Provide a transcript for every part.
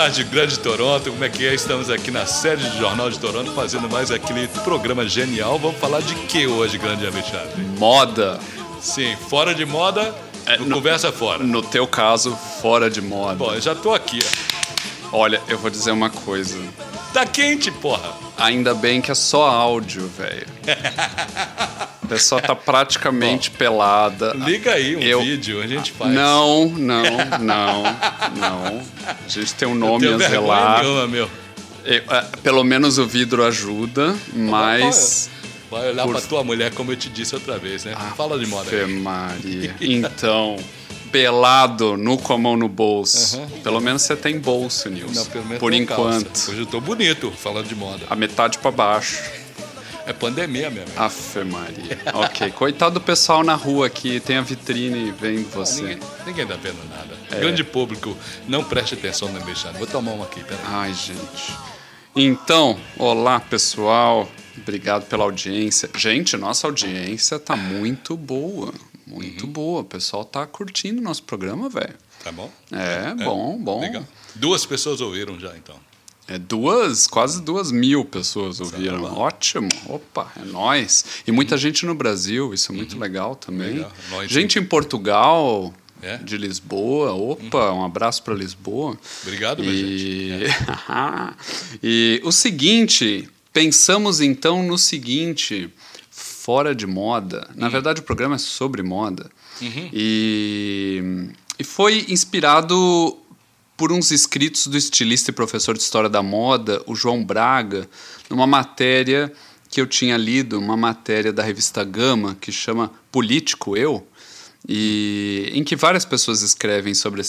tarde, Grande Toronto. Como é que é? Estamos aqui na sede do Jornal de Toronto fazendo mais aquele programa genial. Vamos falar de que hoje, grande Alexandre? Moda. Sim, fora de moda, É, no conversa fora. No teu caso, fora de moda. Bom, eu já tô aqui. Olha, eu vou dizer uma coisa. Tá quente, porra. Ainda bem que é só áudio, velho. A pessoa tá praticamente pelada. Liga aí um Eu- vídeo, a gente faz. Não, não, não, não. A gente tem um nome a zelar. nenhuma, meu. Eu- é, Pelo menos o vidro ajuda, mas. Vai olhar Por- pra tua mulher, como eu te disse outra vez, né? Fala de moda. Maria. Então, pelado, nu com a mão no bolso. Aham. Pelo menos você tem bolso, Nilson. Não, Por enquanto. calça. Hoje eu tô bonito falando de moda. A metade pra baixo. É pandemia mesmo. Afe Maria. ok. Coitado do pessoal na rua que tem a vitrine vendo você. Ninguém, ninguém tá vendo nada. Grande público, não preste atenção no Alexandre. Vou tomar uma aqui, peraí. Ai, gente. Então, olá pessoal. Obrigado pela audiência. Gente, nossa audiência tá muito boa. Muito Uhum. boa. O pessoal tá curtindo nosso programa, velho. Tá bom? É, bom, bom. Legal. Duas pessoas ouviram já, então. É duas, quase duas mil pessoas ouviram. bom. Ótimo. Opa, é nóis. E muita gente no Brasil, isso é muito legal também. Uhum. Legal. Nós, gente em Portugal, É? de Lisboa. Opa, um abraço para Lisboa. Obrigado, minha gente. E... e o seguinte, pensamos então no seguinte, fora de moda. Na Hum. verdade, o programa é sobre moda. Uhum. E, e foi inspirado por uns escritos do estilista e professor de história da moda, o João Braga, numa matéria que eu tinha lido, uma matéria da revista Gama, que chama Político Eu, e em que várias pessoas escrevem sobre,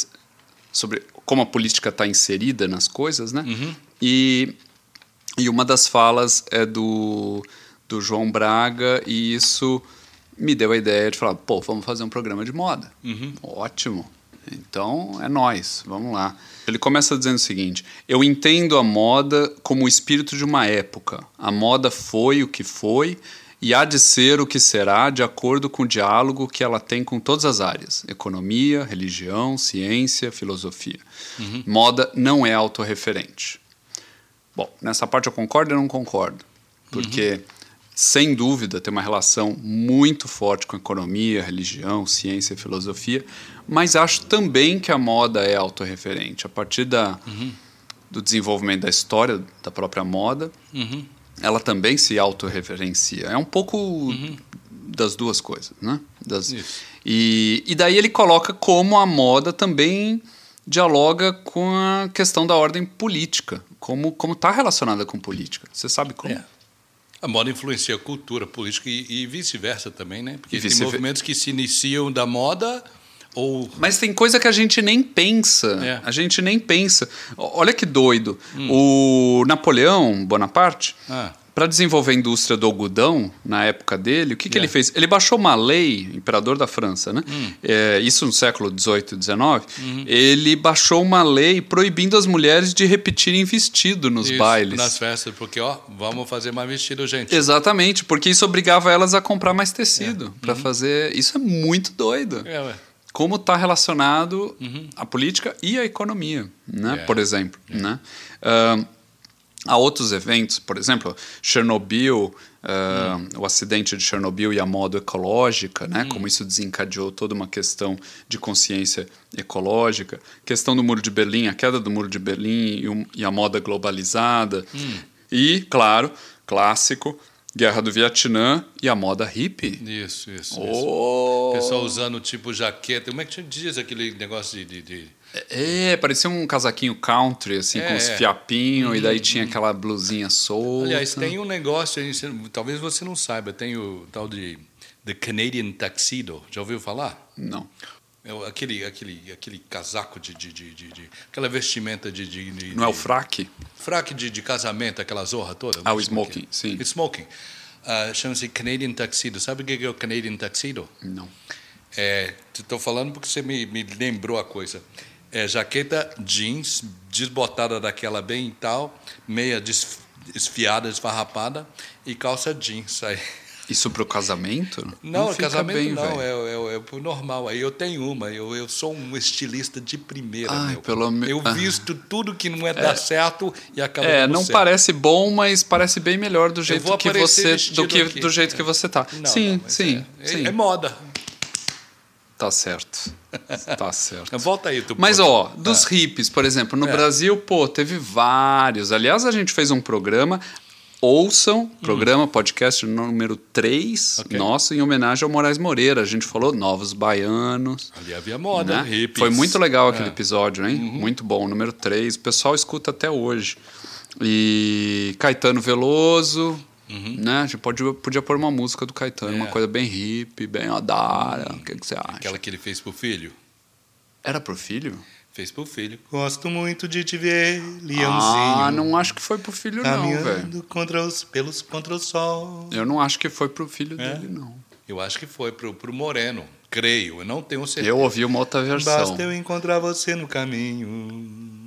sobre como a política está inserida nas coisas, né? E, e uma das falas é do, do João Braga, e isso me deu a ideia de falar, pô, vamos fazer um programa de moda. Ótimo. Então é nós, vamos lá. Ele começa dizendo o seguinte: Eu entendo a moda como o espírito de uma época. A moda foi o que foi e há de ser o que será de acordo com o diálogo que ela tem com todas as áreas: economia, religião, ciência, filosofia. Moda não é autorreferente. Bom, nessa parte eu concordo e não concordo. Porque, sem dúvida, tem uma relação muito forte com economia, religião, ciência e filosofia, mas acho também que a moda é autorreferente. A partir da, do desenvolvimento da história da própria moda, Uhum. ela também se autorreferencia. É um pouco das duas coisas, né? Das, e, e daí ele coloca como a moda também dialoga com a questão da ordem política, como como está relacionada com política. Você sabe como? É. A moda influencia a cultura, política e, e vice-versa também, né? Porque tem movimentos que se iniciam da moda ou Mas tem coisa que a gente nem pensa. É. Hum. A gente nem pensa. Olha que doido. O Napoleão Bonaparte, Ah. Para desenvolver a indústria do algodão, na época dele, o que, que É. ele fez? Ele baixou uma lei, imperador da França, né? Hum. É, isso no século XVIII e XIX. Uhum. Ele baixou uma lei proibindo as mulheres de repetirem vestido nos isso, bailes. nas festas, porque ó, vamos fazer mais vestido, gente. Exatamente, porque isso obrigava elas a comprar mais tecido para fazer. Isso é muito doido. É, ué. como está relacionado a política e a economia, né? É. por exemplo. Né? Ahn, há outros eventos, por exemplo, Chernobyl, ahn, o acidente de Chernobyl e a moda ecológica, né? como isso desencadeou toda uma questão de consciência ecológica, questão do Muro de Berlim, a queda do Muro de Berlim e, um- e a moda globalizada, e, claro, clássico, Guerra do Vietnã e a moda hippie. Isso, isso. isso. Oh! O pessoal usando tipo jaqueta. Como é que diz aquele negócio de. de, de- É, parecia um casaquinho country, assim, É, com os é. fiapinhos, e daí tinha aquela blusinha solta. Aliás, tem um negócio talvez você não saiba, tem o tal de The Canadian Tuxedo. Já ouviu falar? Não. É aquele, aquele, aquele casaco de, de, de, de- aquela vestimenta de, de, de Não é o fraque? fraque de, de casamento, aquela zorra toda. Ah, o smoking, sim. Smoking. Ah, Chama-se Canadian Tuxedo. Sabe o que é o Canadian Tuxedo? Não. É, estou falando porque você me, me lembrou a coisa. É jaqueta jeans, desbotada daquela bem e tal, meia des- desfiada, esfarrapada e calça jeans. Aí. Isso pro casamento? Não, fica casamento bem, não, é, é, é pro normal. Aí eu tenho uma, eu, eu sou um estilista de primeira, Ai, meu. pelo me- Eu Ah. visto tudo que não é, dar certo e acaba É, não certo. parece bom, mas parece bem melhor do jeito que você do que aqui. do jeito que você tá. Não, sim, não, sim, é, sim. É, moda. Tá certo. Tá certo. Volta aí, tu Mas ó, dos Ah. hippies, por exemplo, no É. Brasil, pô, teve vários. Aliás, a gente fez um programa Ouçam, programa, podcast número 3, Hum. Ok. nosso, em homenagem ao Moraes Moreira. A gente falou Novos Baianos. Ali havia moda, né? hippies. Foi muito legal aquele É. Uhum. episódio, hein? Muito bom, número 3. O pessoal escuta até hoje. E Caetano Veloso, né? A gente pode, podia pôr uma música do Caetano, uma Uhum. É. coisa bem hippie, bem odara. O que, que você acha? Aquela que ele fez pro filho. Era pro filho? Fez pro filho. Gosto muito de te ver, leãozinho. Ah, não acho que foi pro filho, não, velho. Caminhando contra os, pelos, contra o sol. Eu não acho que foi pro filho É? dele, não. Eu acho que foi pro, pro Moreno. Creio, eu não tenho certeza. Eu ouvi uma outra versão. Basta eu encontrar você no caminho.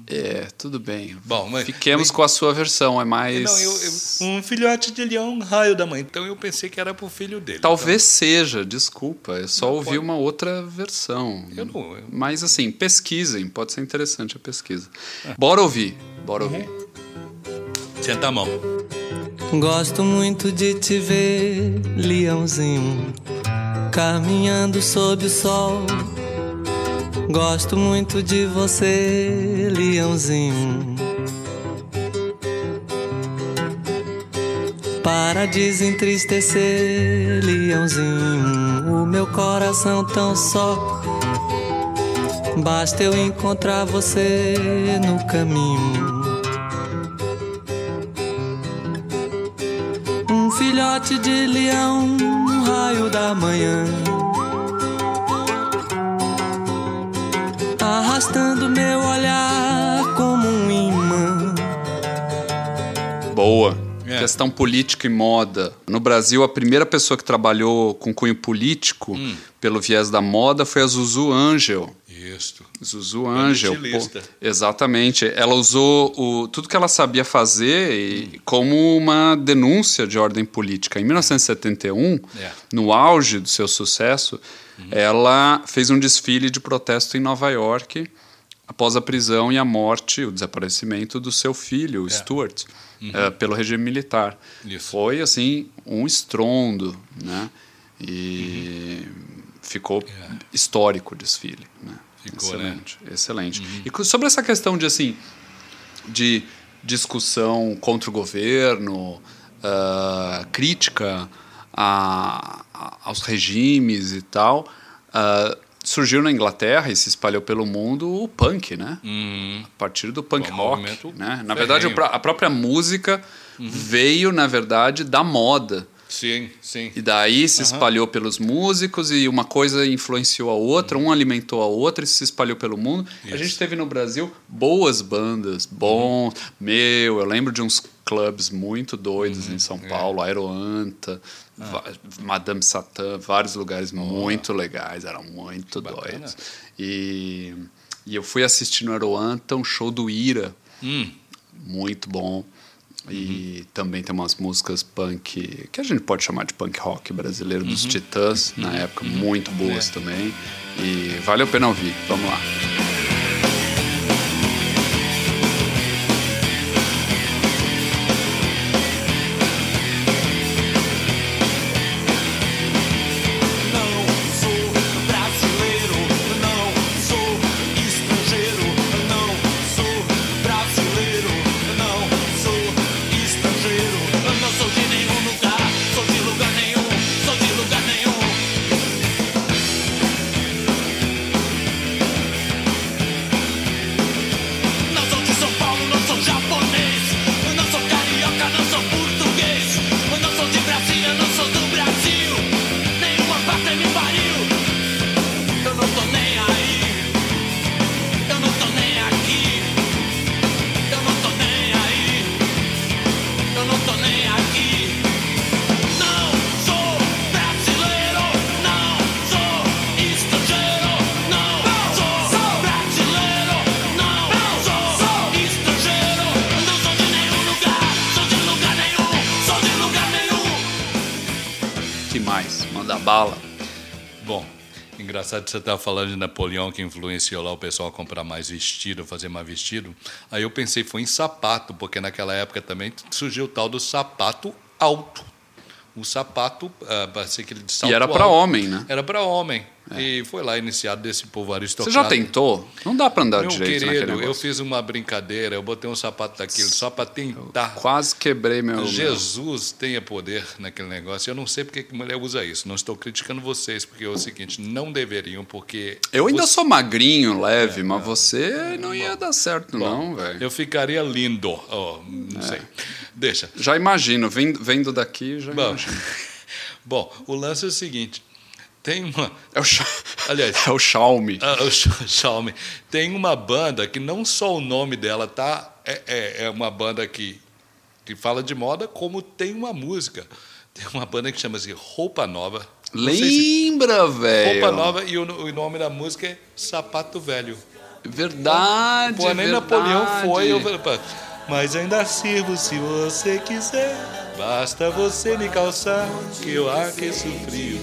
É, tudo bem. Bom, mas- Fiquemos mas- com a sua versão, é mais. Não, eu, eu- um filhote de leão, raio da mãe. Então eu pensei que era pro filho dele. Talvez seja, desculpa. Eu só Não, ouvi pode. uma outra versão. Então, eu não. eu- Mas assim, pesquisem, pode ser interessante a pesquisa. Bora ouvir, bora ouvir. Senta a mão. Gosto muito de te ver, leãozinho, caminhando sob o sol. Gosto muito de você, leãozinho. Para desentristecer, leãozinho, o meu coração tão só. Basta eu encontrar você no caminho. Um filhote de leão, um raio da manhã. Questão política e moda. No Brasil, a primeira pessoa que trabalhou com cunho político Hum. pelo viés da moda foi a Zuzu Angel. Isso. Zuzu Angel. pô, exatamente. Ela usou o, tudo que ela sabia fazer e- como uma denúncia de ordem política. Em 1971, É. no auge do seu sucesso, ela fez um desfile de protesto em Nova York após a prisão e a morte, o desaparecimento do seu filho, o Stuart, eh, pelo regime militar. Isso. Foi, assim, um estrondo, né? E ficou histórico o desfile, né? Ficou, né? excelente, excelente. E co- sobre essa questão de assim, de discussão contra o governo, ah, crítica a- a- aos regimes e tal, ah, surgiu na Inglaterra e se espalhou pelo mundo o punk, né? Hum, A partir do punk Um rock, né? Na ferrenho. verdade, o pró- a própria música veio, na verdade, da moda. sim, sim. E daí se espalhou pelos músicos e uma coisa influenciou a outra, um alimentou a outra e se espalhou pelo mundo. A Isso. gente teve no Brasil boas bandas, bons. Meu, eu lembro de uns clubes muito doidos em São Paulo, Aeroanta, va- Madame Satã, vários lugares muito legais, eram muito bacana. doidos. E, e eu fui assistir no Aeroanta um show do Ira, Hum, muito bom. E também tem umas músicas punk, que a gente pode chamar de punk rock brasileiro, dos Titãs, na época, muito boas também. E vale a pena ouvir. Vamos lá. Bom, engraçado que você estava falando de Napoleão que influenciou lá o pessoal a comprar mais vestido, fazer mais vestido. Aí eu pensei, foi em sapato, porque naquela época também surgiu o tal do sapato alto. O sapato, ah, parecia aquele de salto E era alto. homem, né? Era para homem. E foi lá iniciado desse povo Você aristocrata. já tentou? Não dá pra andar Meu direito naquele querido, eu negócio. fiz uma brincadeira, eu botei um sapato daquele só para tentar. Quase quebrei meu... Jesus tenha poder naquele negócio. Eu não sei porque que mulher usa isso. Não estou criticando vocês, porque é o seguinte, não deveriam, porque. Eu ainda você- sou magrinho, leve, mas você não ia dar certo não, velho. Eu ficaria lindo. Oh, não É. sei. Deixa. Já imagino, vendo, vendo daqui, já Bom, imagino. bom, o lance é o seguinte. Tem uma. É o, Aliás, é o Xiaomi. Ah, o X- Xiaomi. Tem uma banda que não só o nome dela tá é, é, é uma banda que, que fala de moda, como tem uma música. Tem uma banda que chama-se Roupa Nova. Sei se- Lembra, velho? Roupa Nova e o, o nome da música é Sapato Velho. Verdade, Pô, nem verdade. Napoleão foi. Eu Mas ainda sirvo se você quiser. Basta você me calçar, que eu aqueço o frio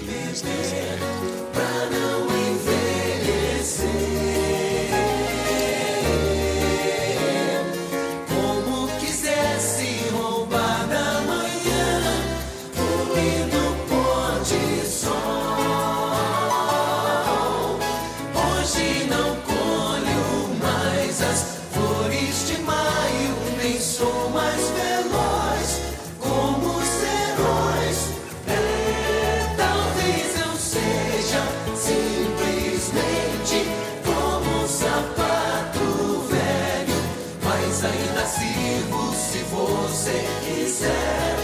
ainda sirvo se você quiser.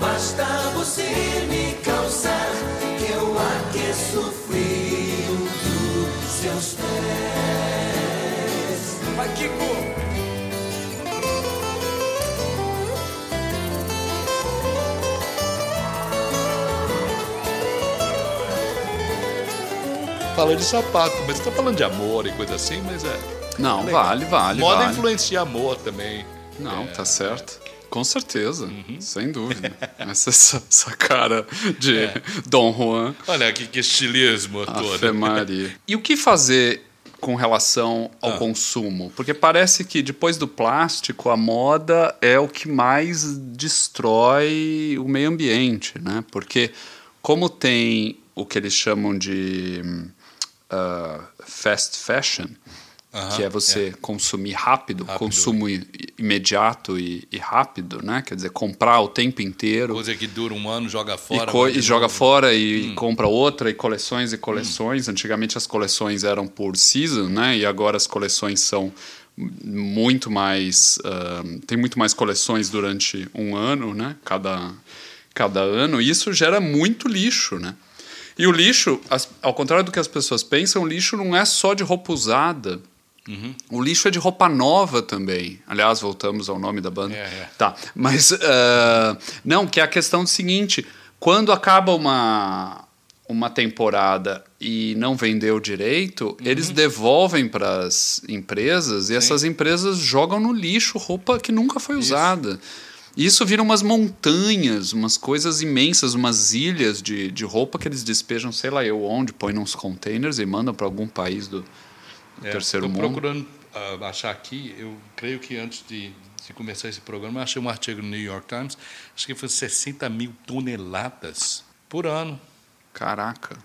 Basta você me calçar, que eu aqueço frio dos seus pés. Vai, Kiko! Fala de sapato, mas você tá falando de amor e coisa assim, mas é. Não, Legal. vale, vale, Moda vale. influencia amor também. Não, É, tá certo. Com certeza, Uhum. sem dúvida. Essa, essa, cara de É. Dom Juan, Olha que, que estilismo todo. Maria. E o que fazer com relação ao Ah. consumo? Porque parece que depois do plástico, a moda é o que mais destrói o meio ambiente, né? Porque como tem o que eles chamam de hum, ah, fast fashion, que é você consumir rápido, Rápido. consumo i- imediato e, e rápido, né? Quer dizer, comprar o tempo inteiro Coisa que dura um ano, joga e, fora. de e joga fora e Hum. compra outra e coleções e coleções. Antigamente as coleções eram por season, né? E agora as coleções são muito mais ah, tem muito mais coleções durante um ano, né? Cada cada ano. E isso gera muito lixo, né? E o lixo, ao contrário do que as pessoas pensam, o lixo não é só de roupa usada. Uhum. O lixo é de roupa nova também. Aliás, voltamos ao nome da banda. É, é. Tá, mas ah, não, que é a questão do seguinte: quando acaba uma uma temporada e não vendeu direito, eles devolvem para as empresas e essas empresas jogam no lixo roupa que nunca foi usada. E Isso vira umas montanhas, umas coisas imensas, umas ilhas de, de roupa que eles despejam, sei lá eu onde, põem nos containers e mandam para algum país do, do É, terceiro mundo. procurando ah, achar aqui, eu creio que antes de, de começar esse programa, eu achei um artigo no New York Times, acho que foi 60 mil toneladas por ano. Caraca.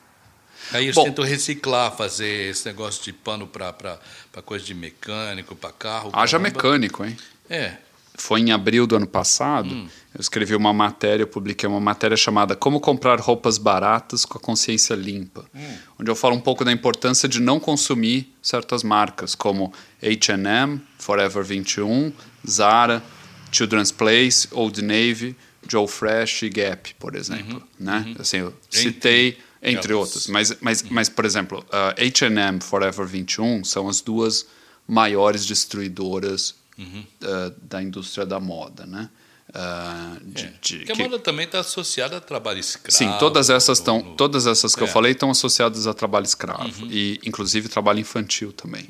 Aí eles Bom. tentam reciclar, fazer esse negócio de pano para coisa de mecânico, para carro. Haja caramba. mecânico, hein? É, Foi em abril do ano passado. Hum. Eu escrevi uma matéria, eu publiquei uma matéria chamada Como Comprar Roupas Baratas com a Consciência Limpa, Hum. onde eu falo um pouco da importância de não consumir certas marcas, como H&M, Forever 21, Zara, Children's Place, Old Navy, Joe Fresh e Gap, por exemplo. Né? Assim, eu citei, entre elas. outros. Mas, mas, mas por exemplo, H&M, Forever 21 são as duas maiores destruidoras uh, da indústria da moda, né? Uh, de- de- porque a que- moda também está associada a trabalho escravo. Sim, todas essas estão, no- todas essas que eu É. falei estão associadas a trabalho escravo e inclusive trabalho infantil também.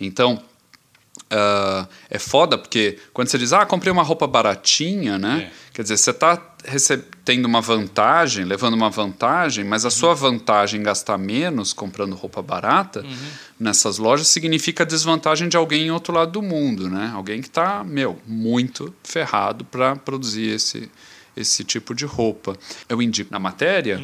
Então, ah, é foda porque quando você diz, ah, comprei uma roupa baratinha, né? É. Quer dizer, você está tendo uma vantagem, levando uma vantagem, mas a sua vantagem em gastar menos comprando roupa barata nessas lojas significa a desvantagem de alguém em outro lado do mundo, né? Alguém que está, meu, muito ferrado para produzir esse, esse tipo de roupa. Eu indico na matéria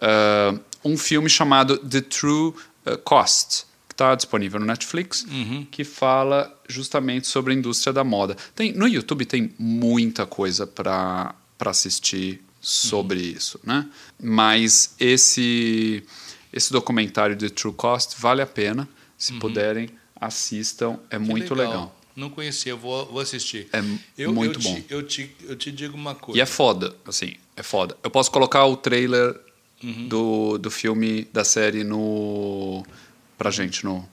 ah, um filme chamado The True ah, Cost, está disponível no Netflix, que fala justamente sobre a indústria da moda. Tem, no YouTube tem muita coisa para assistir sobre isso, né? Mas esse, esse documentário The True Cost vale a pena. Se puderem, assistam. É Que muito legal. Não conhecia, vou, vou assistir. É eu, muito eu bom. Te, eu, te, eu te digo uma coisa. E é foda, assim, é foda. Eu posso colocar o trailer do, do filme, da série no pra gente no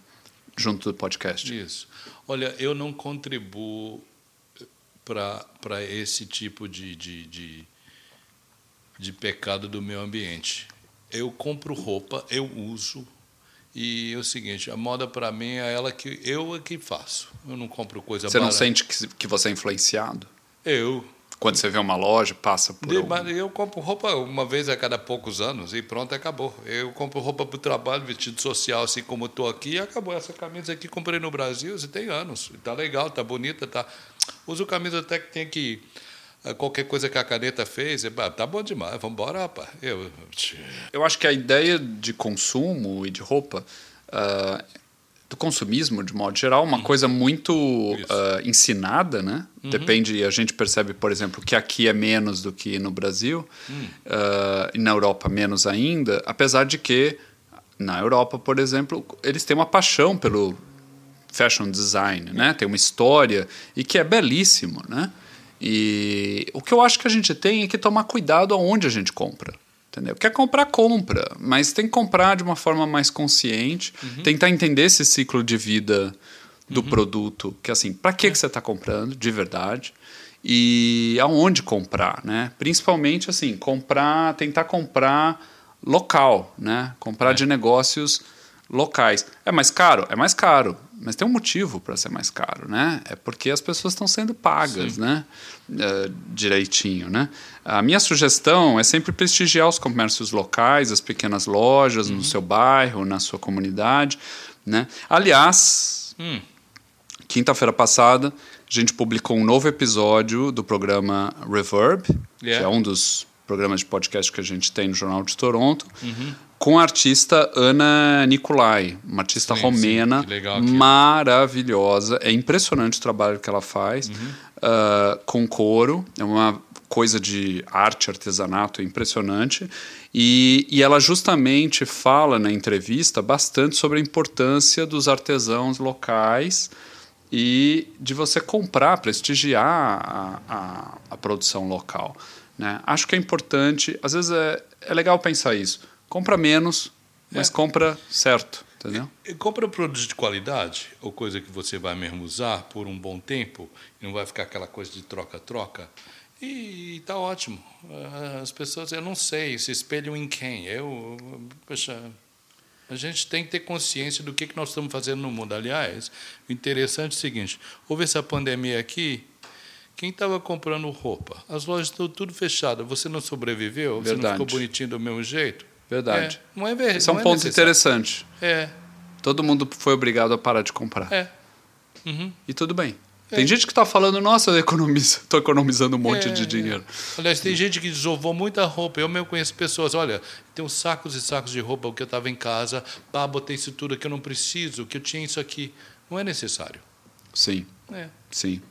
junto do podcast. Isso. Olha, eu não contribuo para esse tipo de, de, de, de pecado do meio ambiente. Eu compro roupa, eu uso. E é o seguinte, a moda para mim é ela que eu é que faço. Eu não compro coisa Você não barata. sente que, que você é influenciado? Eu. Quando você vê uma loja, passa por De- eu compro roupa uma vez a cada poucos anos e pronto, acabou. Eu compro roupa para o trabalho, vestido social, assim como estou aqui, e acabou. Essa camisa aqui comprei no Brasil, você tem anos. Tá legal, tá bonita, tá. Uso camisa até que tem que. ah, Qualquer coisa que a caneta fez, é, "Ah, tá bom demais, vamos embora, rapaz. Eu, Eu acho que a ideia de consumo e de roupa, ah, do consumismo de modo geral, é uma coisa muito ah, ensinada, né? Depende, a gente percebe, por exemplo, que aqui é menos do que no Brasil, ah, e na Europa menos ainda, apesar de que na Europa, por exemplo, eles têm uma paixão pelo fashion design, né? Tem uma história e que é belíssimo, né? E o que eu acho que a gente tem é que tomar cuidado aonde a gente compra. Entendeu? Quer comprar, compra, mas tem que comprar de uma forma mais consciente, tentar entender esse ciclo de vida do produto, que assim, para que que você está comprando, de verdade, e aonde comprar, né? Principalmente assim, comprar, tentar comprar local, né? Comprar de negócios locais. É mais caro? É mais caro. Mas tem um motivo para ser mais caro, né? É porque as pessoas estão sendo pagas, né? É, direitinho, né? A minha sugestão é sempre prestigiar os comércios locais, as pequenas lojas no seu bairro, na sua comunidade, né? Aliás, quinta-feira passada, a gente publicou um novo episódio do programa Reverb, Yeah. que é um dos programas de podcast que a gente tem no Jornal de Toronto, com a artista Ana Nicolai, uma artista Sim, romena sim, legal aquilo. maravilhosa. É impressionante o trabalho que ela faz ah, com couro. É uma coisa de arte, artesanato impressionante. E, e ela justamente fala na entrevista bastante sobre a importância dos artesãos locais e de você comprar, prestigiar a, a, a produção local. Né? Acho que é importante, às vezes é, é legal pensar isso. Compra menos, mas É. compra certo, entendeu? E Compra produtos de qualidade, ou coisa que você vai mesmo usar por um bom tempo, e não vai ficar aquela coisa de troca-troca. E está ótimo. Ah, As pessoas, eu não sei, se espelham em quem. Eu, poxa, a gente tem que ter consciência do que, que nós estamos fazendo no mundo. Aliás, o interessante é o seguinte: houve essa pandemia aqui, quem estava comprando roupa? As lojas estão tudo fechadas. Você não sobreviveu? Você não Verdade. ficou bonitinho do mesmo jeito? Verdade. É, não é verdade. Esse é um ponto interessante. É, Todo mundo foi obrigado a parar de comprar. é. Uhum. E tudo bem. É. Tem gente que está falando, nossa, eu economizo, tô economizando um monte É, de dinheiro. Aliás, tem gente que desovou muita roupa. Eu mesmo conheço pessoas, olha, tem uns sacos e sacos de roupa que eu estava em casa, pá, botei isso tudo que eu não preciso, que eu tinha isso aqui. Não é necessário. Sim, É. sim.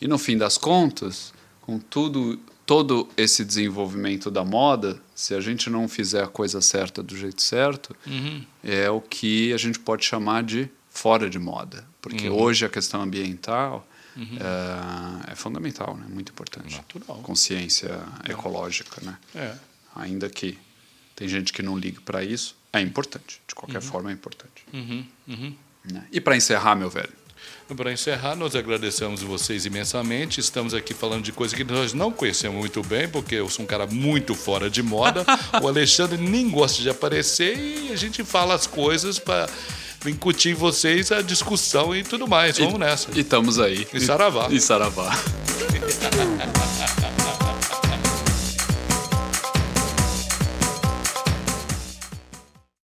E no fim das contas, com tudo, todo esse desenvolvimento da moda, se a gente não fizer a coisa certa do jeito certo, Uhum. é o que a gente pode chamar de fora de moda. Porque Uhum. hoje a questão ambiental é, é fundamental, né? muito importante. Natural. Consciência ecológica, né? É. Ainda que tem gente que não liga para isso, é importante. De qualquer forma, é importante. Uhum. Uhum. né? E para encerrar, meu velho, Para encerrar, nós agradecemos vocês imensamente. Estamos aqui falando de coisa que nós não conhecemos muito bem, porque eu sou um cara muito fora de moda. o Alexandre nem gosta de aparecer e a gente fala as coisas para incutir em vocês a discussão e tudo mais. Vamos nessa. E estamos aí. E saravá. E saravá.